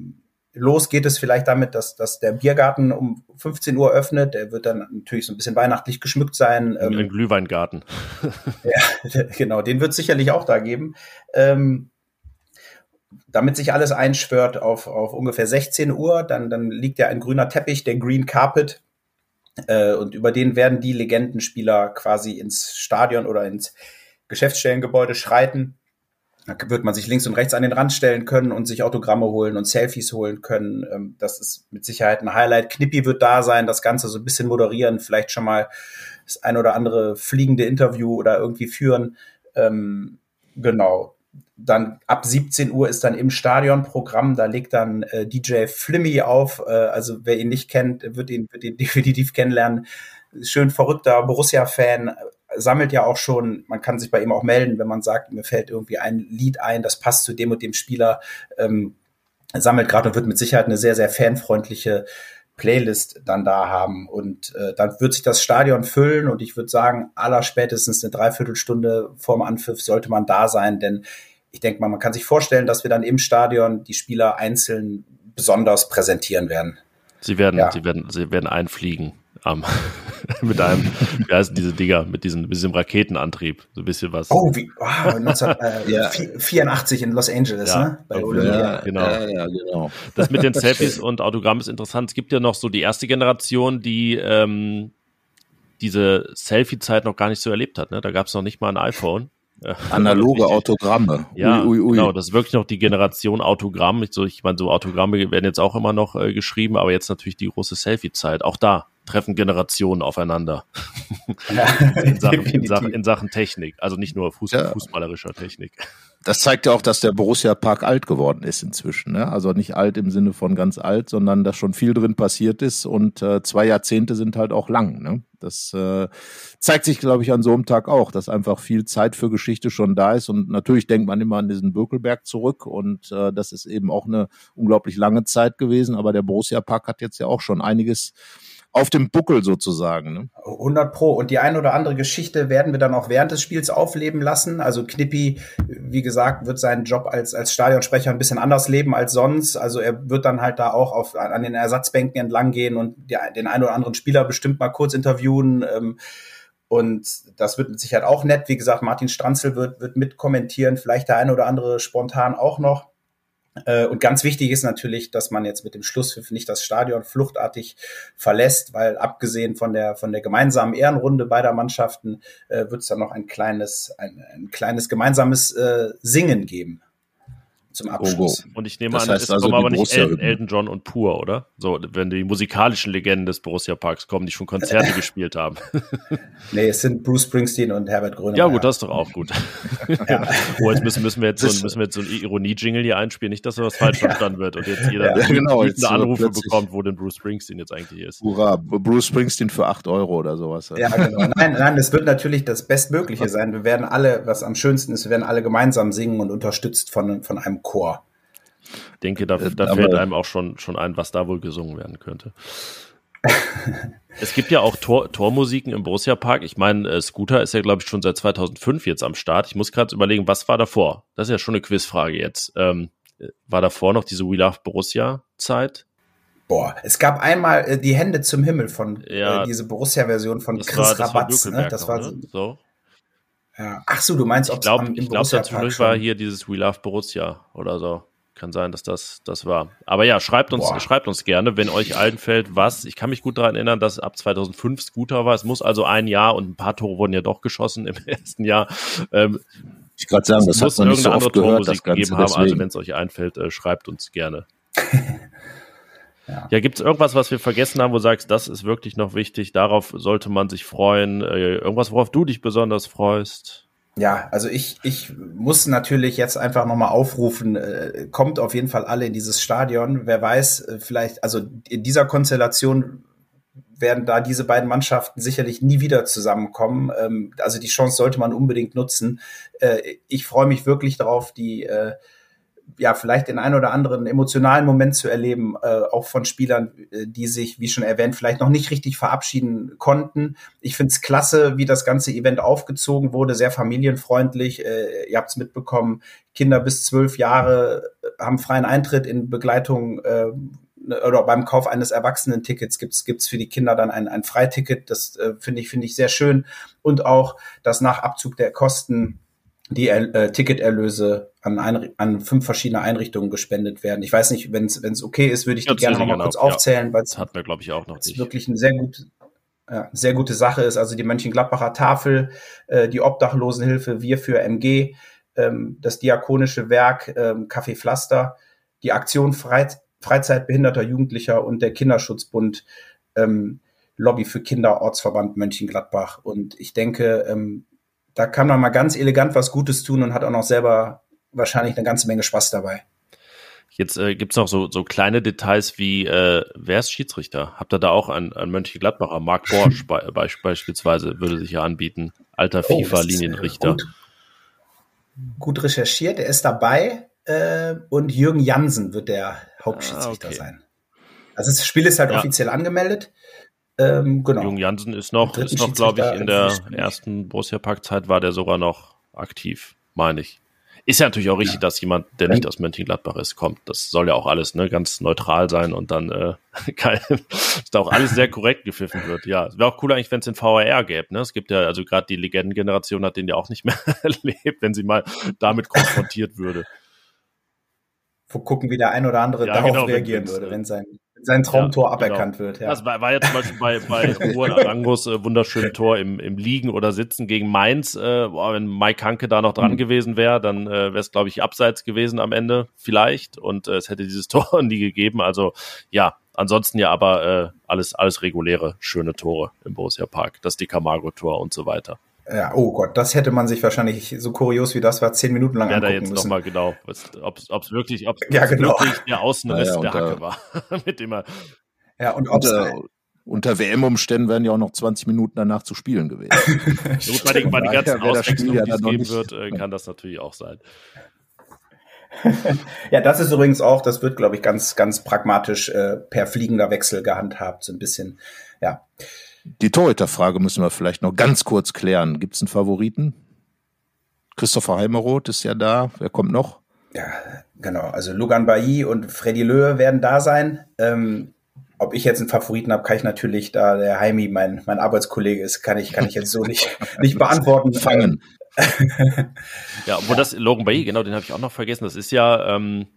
Los geht es vielleicht damit, dass, dass der Biergarten um 15 Uhr öffnet. Der wird dann natürlich so ein bisschen weihnachtlich geschmückt sein. Ein ähm, Glühweingarten. ja, genau, den wird es sicherlich auch da geben. Ähm, damit sich alles einschwört auf, auf ungefähr 16 Uhr, dann, dann liegt ja ein grüner Teppich, der Green Carpet. Äh, und über den werden die Legendenspieler quasi ins Stadion oder ins Geschäftsstellengebäude schreiten da wird man sich links und rechts an den Rand stellen können und sich Autogramme holen und Selfies holen können. Ähm, das ist mit Sicherheit ein Highlight. Knippi wird da sein, das Ganze so ein bisschen moderieren, vielleicht schon mal das ein oder andere fliegende Interview oder irgendwie führen. Ähm, genau. Dann ab 17 Uhr ist dann im Stadionprogramm, da legt dann äh, DJ Flimmy auf. Äh, also wer ihn nicht kennt, wird ihn, wird ihn definitiv kennenlernen. Schön verrückter Borussia-Fan, sammelt ja auch schon, man kann sich bei ihm auch melden, wenn man sagt, mir fällt irgendwie ein Lied ein, das passt zu dem und dem Spieler, ähm, sammelt gerade und wird mit Sicherheit eine sehr, sehr fanfreundliche Playlist dann da haben. Und äh, dann wird sich das Stadion füllen und ich würde sagen, aller spätestens eine Dreiviertelstunde vorm Anpfiff sollte man da sein, denn ich denke mal, man kann sich vorstellen, dass wir dann im Stadion die Spieler einzeln besonders präsentieren werden. Sie werden, ja. sie werden, sie werden einfliegen ähm, mit einem, wie heißen diese Dinger, mit diesem, mit diesem Raketenantrieb, so ein bisschen was. Oh, wie, wow, 1984 äh, in Los Angeles, ja, ne? Bei ja, genau. Ja, ja, genau. Das mit den Selfies und Autogramm ist interessant. Es gibt ja noch so die erste Generation, die ähm, diese Selfie-Zeit noch gar nicht so erlebt hat. Ne? Da gab es noch nicht mal ein iPhone. Analoge Autogramme. Ja, ui, ui, ui. genau. Das ist wirklich noch die Generation Autogramm. Ich, so, ich meine, so Autogramme werden jetzt auch immer noch äh, geschrieben, aber jetzt natürlich die große Selfie-Zeit. Auch da treffen Generationen aufeinander. Ja, in, Sachen, in, Sachen, in, Sachen, Technik. Also nicht nur Fußball, ja. fußballerischer Technik. Das zeigt ja auch, dass der Borussia Park alt geworden ist inzwischen. Ne? Also nicht alt im Sinne von ganz alt, sondern dass schon viel drin passiert ist und äh, zwei Jahrzehnte sind halt auch lang. Ne? Das äh, zeigt sich, glaube ich, an so einem Tag auch, dass einfach viel Zeit für Geschichte schon da ist. Und natürlich denkt man immer an diesen Bökelberg zurück und äh, das ist eben auch eine unglaublich lange Zeit gewesen. Aber der Borussia Park hat jetzt ja auch schon einiges auf dem Buckel sozusagen. Ne? 100 Pro. Und die eine oder andere Geschichte werden wir dann auch während des Spiels aufleben lassen. Also Knippi, wie gesagt, wird seinen Job als, als Stadionsprecher ein bisschen anders leben als sonst. Also er wird dann halt da auch auf, an den Ersatzbänken entlang gehen und die, den einen oder anderen Spieler bestimmt mal kurz interviewen. Ähm, und das wird mit Sicherheit auch nett. Wie gesagt, Martin Stranzel wird, wird mitkommentieren, vielleicht der eine oder andere spontan auch noch. Äh, und ganz wichtig ist natürlich, dass man jetzt mit dem Schlusspfiff nicht das Stadion fluchtartig verlässt, weil abgesehen von der von der gemeinsamen Ehrenrunde beider Mannschaften äh, wird es dann noch ein kleines ein, ein kleines gemeinsames äh, Singen geben. Zum Abschluss. Und ich nehme Das an, heißt es also kommen aber nicht Borussia Elton. Elton John und Pur, oder? So, wenn die musikalischen Legenden des Borussia Parks kommen, die schon Konzerte gespielt haben. Nee, es sind Bruce Springsteen und Herbert Grönemeyer. Ja, gut, das ist doch auch gut. oh, jetzt müssen, müssen wir jetzt so, ein- müssen wir jetzt so ein Ironie-Jingle hier einspielen, nicht, dass was falsch verstanden wird und jetzt jeder Ja, genau, jetzt Anrufe bekommt, wo denn Bruce Springsteen jetzt eigentlich ist. Hurra, Bruce Springsteen für 8 Euro oder sowas. Ja, genau. Nein, nein, es wird natürlich das Bestmögliche sein. Wir werden alle, was am schönsten ist, wir werden alle gemeinsam singen und unterstützt von, von einem Chor. Ich denke, da, Äh, da aber- fällt einem auch schon, schon ein, was da wohl gesungen werden könnte. es gibt ja auch Tor, Tormusiken im Borussia Park. Ich meine, äh, Scooter ist ja, glaube ich, schon seit 2005 jetzt am Start. Ich muss gerade überlegen, was war davor? Das ist ja schon eine Quizfrage jetzt. Ähm, äh, war davor noch diese We Love Borussia Zeit? Boah, es gab einmal äh, die Hände zum Himmel von Ja. äh, diese Borussia-Version von Das Chris war, das war Rabatz. Ne? Bökelberg Das noch, war ne? so. Ja. Ach so, du meinst, ob Ich glaube, am- im ich glaube, dazwischen war hier dieses We Love Borussia oder so. Kann sein, dass das das war. Aber ja, schreibt uns, Boah. schreibt uns gerne, wenn euch einfällt, was. Ich kann mich gut daran erinnern, dass ab 2005 Scooter war. Es muss also ein Jahr und ein paar Tore wurden ja doch geschossen im ersten Jahr. Ähm, Ich gerade sagen, das es hat muss man nicht so irgendeine oft andere gehört, das Tormusik Ganze. gegeben haben. Also Deswegen. wenn es euch einfällt, äh, schreibt uns gerne. Ja. Ja, gibt es irgendwas, was wir vergessen haben, wo du sagst, das ist wirklich noch wichtig, darauf sollte man sich freuen? Äh, irgendwas, worauf du dich besonders freust? Ja, also ich, ich muss natürlich jetzt einfach nochmal aufrufen, äh, kommt auf jeden Fall alle in dieses Stadion. Wer weiß, äh, vielleicht, also in dieser Konstellation werden da diese beiden Mannschaften sicherlich nie wieder zusammenkommen. Ähm, also die Chance sollte man unbedingt nutzen. Äh, ich freue mich wirklich darauf, die äh, ja vielleicht den einen oder anderen emotionalen Moment zu erleben, äh, auch von Spielern, äh, die sich, wie schon erwähnt, vielleicht noch nicht richtig verabschieden konnten. Ich finde es klasse, wie das ganze Event aufgezogen wurde, sehr familienfreundlich. Äh, ihr habt es mitbekommen, Kinder bis zwölf Jahre äh, haben freien Eintritt in Begleitung äh, oder beim Kauf eines Erwachsenentickets gibt's gibt's für die Kinder dann ein, ein Freiticket. Das äh, finde ich finde ich sehr schön und auch, dass nach Abzug der Kosten die äh, Ticketerlöse an, ein, an fünf verschiedene Einrichtungen gespendet werden. Ich weiß nicht, wenn es okay ist, würde ich die Ja, gerne zählen noch wir mal kurz genau, ja. aufzählen, weil Das hatten wir, glaube ich, auch noch es nicht. wirklich eine sehr gute, ja, sehr gute Sache ist. Also die Mönchengladbacher Tafel, äh, die Obdachlosenhilfe, wir für MG, ähm, das Diakonische Werk, ähm, Café Pflaster, die Aktion Freit Freizeit behinderter Jugendlicher und der Kinderschutzbund ähm, Lobby für Kinder, Ortsverband Mönchengladbach. Und ich denke, ähm, da kann man mal ganz elegant was Gutes tun und hat auch noch selber wahrscheinlich eine ganze Menge Spaß dabei. Jetzt äh, gibt's noch so, so kleine Details wie, äh, wer ist Schiedsrichter? Habt ihr da auch einen, einen Mönchengladbacher? Marc Borsch be be beispielsweise würde sich ja anbieten. Alter Oh, ist, äh, FIFA-Linienrichter. Gut, gut recherchiert, er ist dabei äh, und Jürgen Jansen wird der Hauptschiedsrichter Ah, okay. sein. Also das Spiel ist halt Ja. offiziell angemeldet. Ähm, genau. Jung Jansen ist noch, ist noch, glaube ich, in der ersten Borussia Park-Zeit war der sogar noch aktiv, meine ich. Ist ja natürlich auch richtig, dass jemand, der nicht aus Mönchengladbach ist, kommt. Das soll ja auch alles ne, ganz neutral sein und dann äh, kein, dass da auch alles sehr korrekt gepfiffen wird. Ja, es wäre auch cool eigentlich, wenn es den VAR gäbe. Ne? Es gibt ja, also gerade die Legendengeneration hat den ja auch nicht mehr erlebt, wenn sie mal damit konfrontiert würde. Wo gucken, wie der ein oder andere Ja, darauf genau, reagieren würde, äh, wenn sein, sein Traumtor Ja, aberkannt genau. wird. Ja. Das war, war ja zum Beispiel bei, bei Juan Arangos äh, wunderschönen Tor im, im Liegen oder Sitzen gegen Mainz. Äh, boah, wenn Mike Hanke da noch dran Mhm. gewesen wäre, dann äh, wäre es, glaube ich, abseits gewesen am Ende vielleicht. Und äh, es hätte dieses Tor nie gegeben. Also ja, ansonsten ja aber äh, alles, alles reguläre, schöne Tore im Borussia Park. Das die Camargo-Tor und so weiter. Ja, oh Gott, das hätte man sich wahrscheinlich so kurios wie das war zehn Minuten lang Ja, da angucken jetzt müssen. nochmal genau, ob es wirklich, ob's, Ja, genau. wirklich der Außenriss Ja, ja, der und da- Hacke war, mit dem er Ja, und Unter, unter WM-Umständen wären ja auch noch 20 Minuten danach zu spielen gewesen. Ja, Gut, bei den, bei den ganzen Spiel Auswechslungen, ja die es dann noch geben nicht- wird, äh, kann das natürlich auch sein. Ja, das ist übrigens auch, das wird, glaube ich, ganz, ganz pragmatisch äh, per fliegender Wechsel gehandhabt, so ein bisschen. Ja, Die Torhüterfrage müssen wir vielleicht noch ganz kurz klären. Gibt es einen Favoriten? Christopher Heimeroth ist ja da. Wer kommt noch? ja, genau. Also Logan Bailly und Freddy Löhe werden da sein. Ähm, ob ich jetzt einen Favoriten habe, kann ich natürlich, da der Heimi mein, mein Arbeitskollege ist, kann ich, kann ich jetzt so nicht, nicht beantworten. Fangen. Ja, obwohl das Logan Bay, genau, den habe ich auch noch vergessen. Das ist ja, ähm,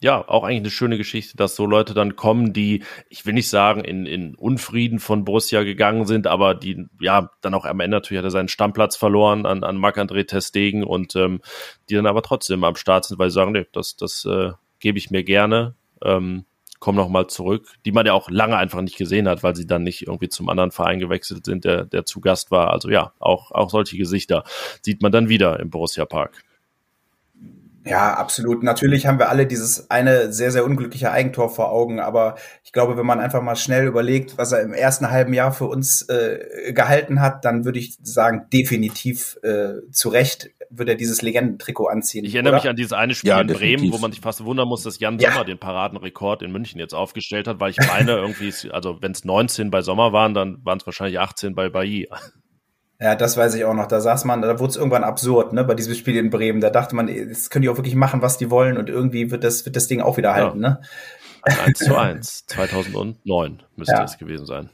ja, auch eigentlich eine schöne Geschichte, dass so Leute dann kommen, die, ich will nicht sagen, in, in Unfrieden von Borussia gegangen sind, aber die, ja, dann auch am Ende natürlich hat er seinen Stammplatz verloren an, an Marc-André Testegen und ähm, die dann aber trotzdem am Start sind, weil sie sagen, nee, das, das äh, gebe ich mir gerne, ähm, komm noch mal zurück, die man ja auch lange einfach nicht gesehen hat, weil sie dann nicht irgendwie zum anderen Verein gewechselt sind, der, der zu Gast war. Also ja, auch, auch solche Gesichter sieht man dann wieder im Borussia Park. Ja, absolut. Natürlich haben wir alle dieses eine sehr, sehr unglückliche Eigentor vor Augen, aber ich glaube, wenn man einfach mal schnell überlegt, was er im ersten halben Jahr für uns äh, gehalten hat, dann würde ich sagen, definitiv äh, zu Recht würde er dieses Legendentrikot anziehen. Ich erinnere oder? mich an dieses eine Spiel ja, in Bremen, wo man sich fast wundern muss, dass Jan Sommer ja. den Paradenrekord in München jetzt aufgestellt hat, weil ich meine, irgendwie, also wenn es 19 bei Sommer waren, dann waren es wahrscheinlich 18 bei Bailly. Ja, das weiß ich auch noch. Da saß man, da wurde es irgendwann absurd, ne, bei diesem Spiel in Bremen. Da dachte man, das können die auch wirklich machen, was die wollen und irgendwie wird das, wird das Ding auch wieder halten, ja. ne? 1 zu 1, 2009 müsste ja. es gewesen sein.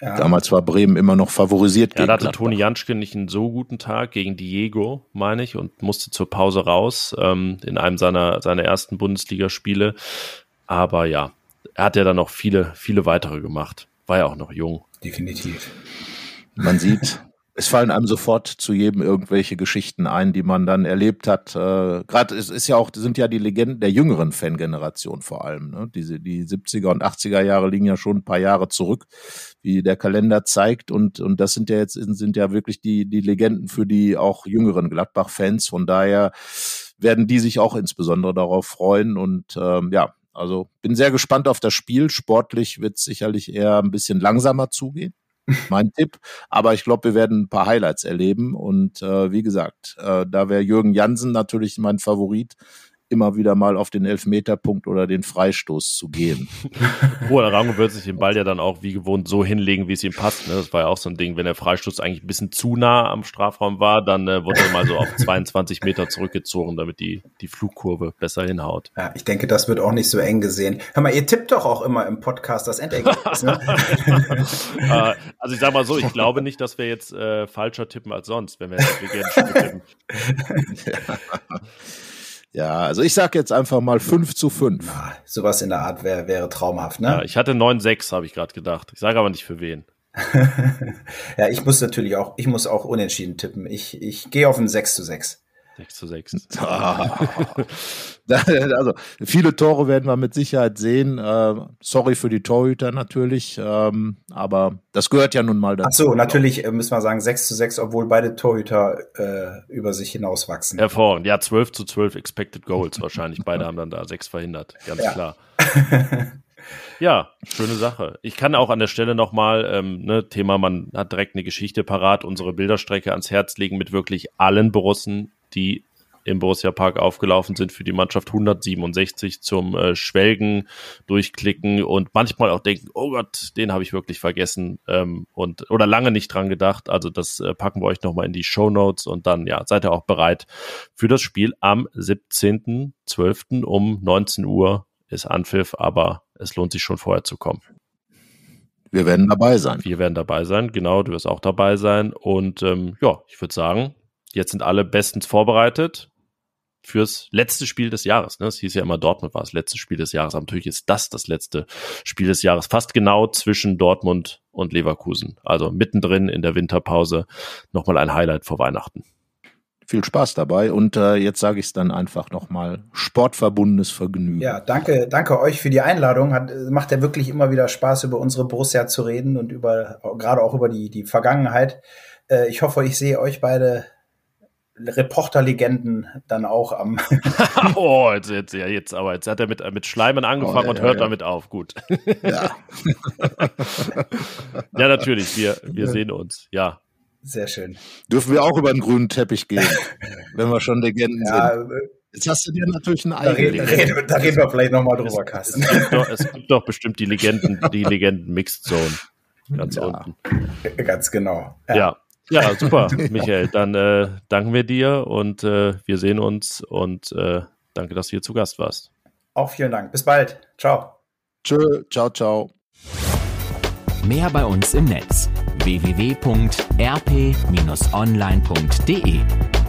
Ja. Damals war Bremen immer noch favorisiert. Ja, da hatte Toni Janschke nicht einen so guten Tag gegen Diego, meine ich, und musste zur Pause raus ähm, in einem seiner, seiner ersten Bundesligaspiele. Aber ja, er hat ja dann noch viele, viele weitere gemacht. War ja auch noch jung definitiv. Man sieht, es fallen einem sofort zu jedem irgendwelche Geschichten ein, die man dann erlebt hat. Äh, Gerade es ist ja auch, sind ja die Legenden der jüngeren Fangeneration vor allem. Ne? Diese, die 70er und 80er Jahre liegen ja schon ein paar Jahre zurück, wie der Kalender zeigt. Und, und das sind ja jetzt, sind ja wirklich die, die Legenden für die auch jüngeren Gladbach-Fans. Von daher werden die sich auch insbesondere darauf freuen. Und ähm, ja, also bin sehr gespannt auf das Spiel. Sportlich wird es sicherlich eher ein bisschen langsamer zugehen. Mein Tipp. Aber ich glaube, wir werden ein paar Highlights erleben. Und äh, wie gesagt, äh, da wäre Jürgen Jansen natürlich mein Favorit immer wieder mal auf den Elfmeterpunkt oder den Freistoß zu gehen. Roland Rango wird sich den Ball ja dann auch wie gewohnt so hinlegen, wie es ihm passt. Ne? Das war ja auch so ein Ding, wenn der Freistoß eigentlich ein bisschen zu nah am Strafraum war, dann äh, wurde er mal so auf 22 Meter zurückgezogen, damit die, die Flugkurve besser hinhaut. Ja, ich denke, das wird auch nicht so eng gesehen. Hör mal, ihr tippt doch auch immer im Podcast das Endergebnis, ne? Äh, also ich sag mal so, ich glaube nicht, dass wir jetzt äh, falscher tippen als sonst, wenn wir jetzt tippen. Ja. Also ich sag jetzt einfach mal 5 zu 5. Ja, sowas in der Art wäre wäre traumhaft, ne? Ja, ich hatte 9-6, habe ich gerade gedacht. Ich sage aber nicht für wen. ja, ich muss natürlich auch, ich muss auch unentschieden tippen. Ich, ich gehe auf ein 6 zu 6. 6 zu 6. also viele Tore werden wir mit Sicherheit sehen. Äh, sorry für die Torhüter natürlich, ähm, aber das gehört ja nun mal dazu. Ach so, natürlich äh, müssen wir sagen 6 zu 6, obwohl beide Torhüter äh, über sich hinauswachsen. Hervorragend. Ja, 12 zu 12 Expected Goals wahrscheinlich. Beide haben dann da 6 verhindert. Ganz ja. klar. Ja, schöne Sache. Ich kann auch an der Stelle nochmal, ähm, ne, Thema, man hat direkt eine Geschichte parat, unsere Bilderstrecke ans Herz legen mit wirklich allen Borussen, die im Borussia Park aufgelaufen sind für die Mannschaft 167 zum äh, Schwelgen, durchklicken und manchmal auch denken, oh Gott, den habe ich wirklich vergessen ähm, und oder lange nicht dran gedacht. Also das äh, packen wir euch nochmal in die Show Notes und dann ja, seid ihr auch bereit für das Spiel am 17.12. um 19 Uhr ist Anpfiff, aber es lohnt sich schon vorher zu kommen. Wir werden dabei sein. Wir werden dabei sein, genau, du wirst auch dabei sein. Und ähm, ja, ich würde sagen, jetzt sind alle bestens vorbereitet fürs letzte Spiel des Jahres. Ne? Es hieß ja immer, Dortmund war das letzte Spiel des Jahres. Aber natürlich ist das das letzte Spiel des Jahres. Fast genau zwischen Dortmund und Leverkusen. Also mittendrin in der Winterpause nochmal ein Highlight vor Weihnachten. Viel Spaß dabei und äh, jetzt sage ich es dann einfach nochmal, sportverbundenes Vergnügen. Ja, danke, danke euch für die Einladung. Hat, macht ja wirklich immer wieder Spaß, über unsere Borussia zu reden und über gerade auch über die, die Vergangenheit. Äh, ich hoffe, ich sehe euch beide Reporterlegenden dann auch am. oh, jetzt, jetzt, ja, jetzt, aber jetzt hat er mit, mit Schleimen angefangen oh, ja, und hört ja. damit auf. Gut. Ja. ja, natürlich, wir, wir sehen uns. Ja. Sehr schön. Dürfen wir auch über den grünen Teppich gehen, wenn wir schon Legenden ja, sind. Äh, jetzt hast du dir natürlich einen eigenen. Da, reden, da reden wir vielleicht nochmal drüber, Carsten. Es, es, gibt doch, es gibt doch bestimmt die Legenden, die Legenden Mixed Zone. Ganz ja, unten. Ganz genau. Ja. ja. Ja, super, Michael. Dann äh, danken wir dir und äh, wir sehen uns und äh, danke, dass du hier zu Gast warst. Auch vielen Dank. Bis bald. Ciao. Tschö, ciao, ciao. Mehr bei uns im Netz www.rp-online.de